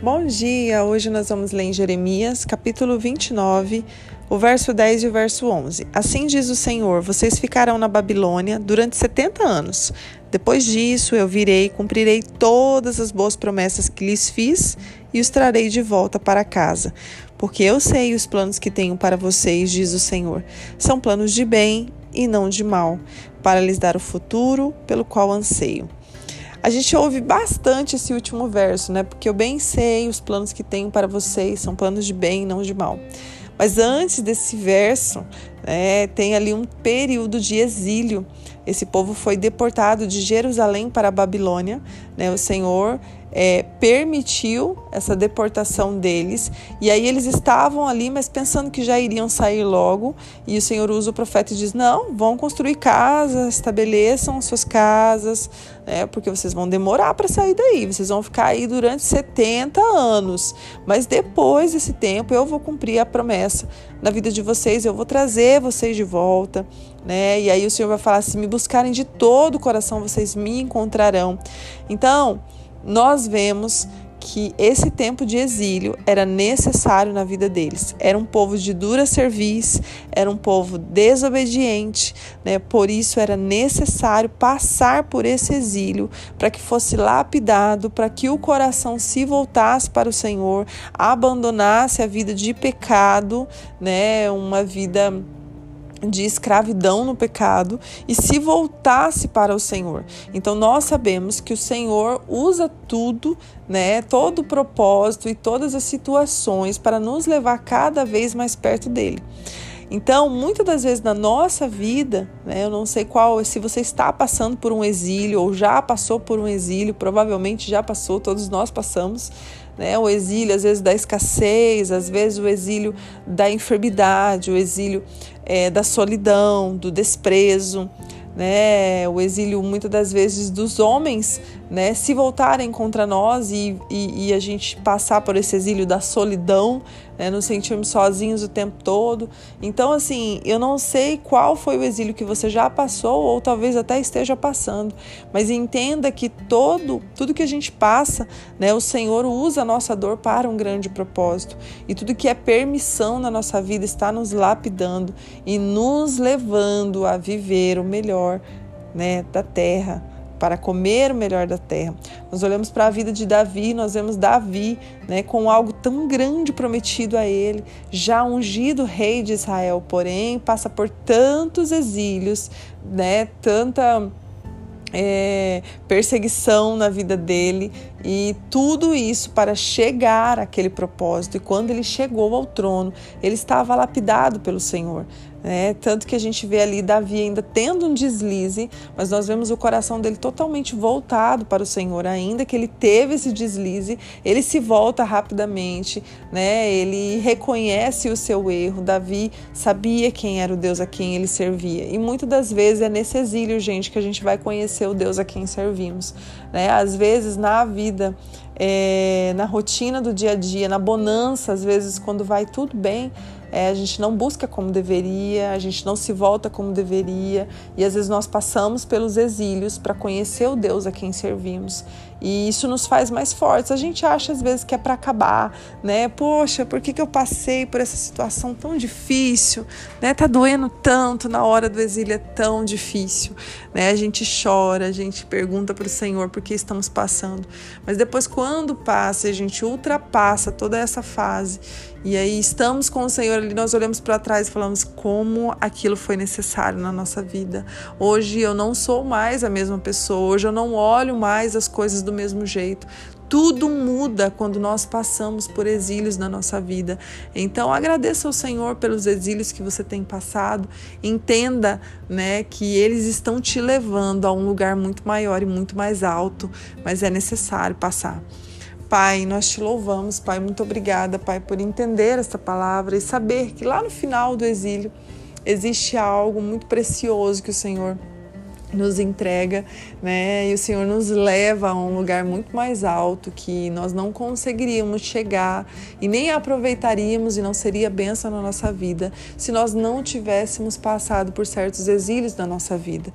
Bom dia! Hoje nós vamos ler em Jeremias, capítulo 29, o verso 10 e o verso 11. Assim diz o Senhor: Vocês ficarão na Babilônia durante 70 anos. Depois disso, eu virei e cumprirei todas as boas promessas que lhes fiz e os trarei de volta para casa. Porque eu sei os planos que tenho para vocês, diz o Senhor. São planos de bem e não de mal, para lhes dar o futuro pelo qual anseio. A gente ouve bastante esse último verso, né? Porque eu bem sei os planos que tenho para vocês são planos de bem, não de mal. Mas antes desse verso, né, tem ali um período de exílio. Esse povo foi deportado de Jerusalém para a Babilônia. Né? O Senhor é, permitiu essa deportação deles. E aí eles estavam ali, mas pensando que já iriam sair logo. E o Senhor usa o profeta e diz: Não, vão construir casas, estabeleçam suas casas, né, porque vocês vão demorar para sair daí. Vocês vão ficar aí durante 70 anos. Mas depois desse tempo eu vou cumprir a promessa na vida de vocês, eu vou trazer vocês de volta. Né? E aí o Senhor vai falar: se me buscarem de todo o coração, vocês me encontrarão. Então, nós vemos que esse tempo de exílio era necessário na vida deles. Era um povo de dura serviço, era um povo desobediente, né? Por isso era necessário passar por esse exílio para que fosse lapidado, para que o coração se voltasse para o Senhor, abandonasse a vida de pecado, né? Uma vida de escravidão no pecado e se voltasse para o Senhor. Então nós sabemos que o Senhor usa tudo, né, todo o propósito e todas as situações para nos levar cada vez mais perto dele. Então, muitas das vezes na nossa vida, né, eu não sei qual, se você está passando por um exílio ou já passou por um exílio, provavelmente já passou, todos nós passamos, né? O exílio, às vezes, da escassez, às vezes, o exílio da enfermidade, o exílio é, da solidão, do desprezo, né? O exílio, muitas das vezes, dos homens né, se voltarem contra nós e, e, e, a gente passar por esse exílio da solidão, né, nos sentirmos sozinhos o tempo todo. Então, assim, eu não sei qual foi o exílio que você já passou ou talvez até esteja passando, mas entenda que todo, tudo que a gente passa, né, o Senhor usa a nossa dor para um grande propósito e tudo que é permissão na nossa vida está nos lapidando e nos levando a viver o melhor, né, da terra para comer o melhor da terra. Nós olhamos para a vida de Davi, nós vemos Davi né, com algo tão grande prometido a ele, já ungido rei de Israel, porém passa por tantos exílios, né, tanta é, perseguição na vida dele e tudo isso para chegar àquele propósito. E quando ele chegou ao trono, ele estava lapidado pelo Senhor. Né? Tanto que a gente vê ali Davi ainda tendo um deslize, mas nós vemos o coração dele totalmente voltado para o Senhor. Ainda que ele teve esse deslize, ele se volta rapidamente, né? ele reconhece o seu erro. Davi sabia quem era o Deus a quem ele servia. E muitas das vezes é nesse exílio, gente, que a gente vai conhecer o Deus a quem servimos. Né? Às vezes na vida é, na rotina do dia a dia, na bonança, às vezes quando vai tudo bem, é, a gente não busca como deveria, a gente não se volta como deveria, e às vezes nós passamos pelos exílios para conhecer o Deus a quem servimos. E isso nos faz mais fortes. A gente acha às vezes que é para acabar, né? Poxa, por que, que eu passei por essa situação tão difícil? Né? Tá doendo tanto na hora do exílio, é tão difícil. Né? A gente chora, a gente pergunta para o Senhor por que estamos passando. Mas depois, quando passa, a gente ultrapassa toda essa fase e aí estamos com o Senhor ali, nós olhamos para trás e falamos como aquilo foi necessário na nossa vida. Hoje eu não sou mais a mesma pessoa, hoje eu não olho mais as coisas do mesmo jeito. Tudo muda quando nós passamos por exílios na nossa vida. Então agradeça ao Senhor pelos exílios que você tem passado. Entenda, né, que eles estão te levando a um lugar muito maior e muito mais alto, mas é necessário passar. Pai, nós te louvamos, Pai. Muito obrigada, Pai, por entender esta palavra e saber que lá no final do exílio existe algo muito precioso que o Senhor nos entrega, né? E o Senhor nos leva a um lugar muito mais alto que nós não conseguiríamos chegar e nem aproveitaríamos e não seria benção na nossa vida se nós não tivéssemos passado por certos exílios da nossa vida.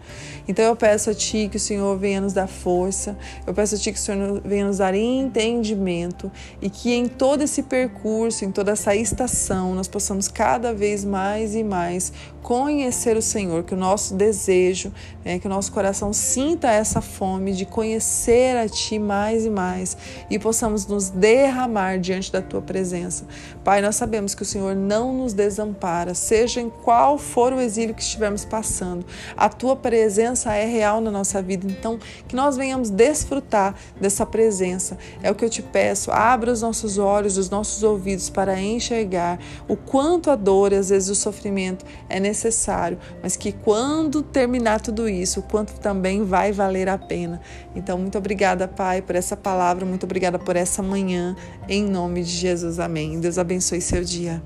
Então eu peço a Ti que o Senhor venha nos dar força, eu peço a Ti que o Senhor venha nos dar entendimento e que em todo esse percurso, em toda essa estação, nós possamos cada vez mais e mais conhecer o Senhor, que o nosso desejo, né, que o nosso coração sinta essa fome de conhecer a Ti mais e mais e possamos nos derramar diante da Tua presença. Pai, nós sabemos que o Senhor não nos desampara, seja em qual for o exílio que estivermos passando, a Tua presença é real na nossa vida, então que nós venhamos desfrutar dessa presença. É o que eu te peço, abra os nossos olhos, os nossos ouvidos para enxergar o quanto a dor e às vezes o sofrimento é necessário mas que quando terminar tudo isso, o quanto também vai valer a pena. Então, muito obrigada, Pai, por essa palavra, muito obrigada por essa manhã, em nome de Jesus. Amém. Deus abençoe seu dia.